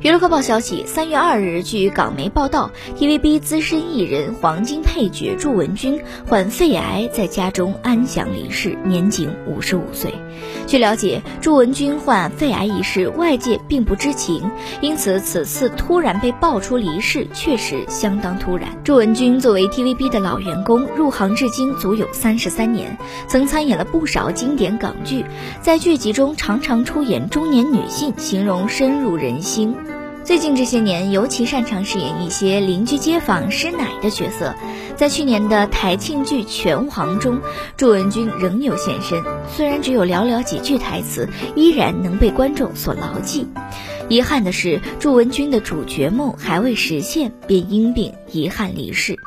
娱乐快报消息，三月二日，据港媒报道，TVB 资深艺人、黄金配角祝文君患肺癌，在家中安详离世，年仅五十五岁。据了解，祝文君患肺癌一事，外界并不知情，因此此次突然被爆出离世，确实相当突然。祝文君作为 TVB 的老员工，入行至今足有三十三年，曾参演了不少经典港剧，在剧集中常常出演中年女性，形容深入人心。最近这些年，尤其擅长饰演一些邻居街坊师奶的角色。在去年的台庆剧《拳皇》中，祝文君仍有现身，虽然只有寥寥几句台词，依然能被观众所牢记。遗憾的是，祝文君的主角梦还未实现，便因病遗憾离世。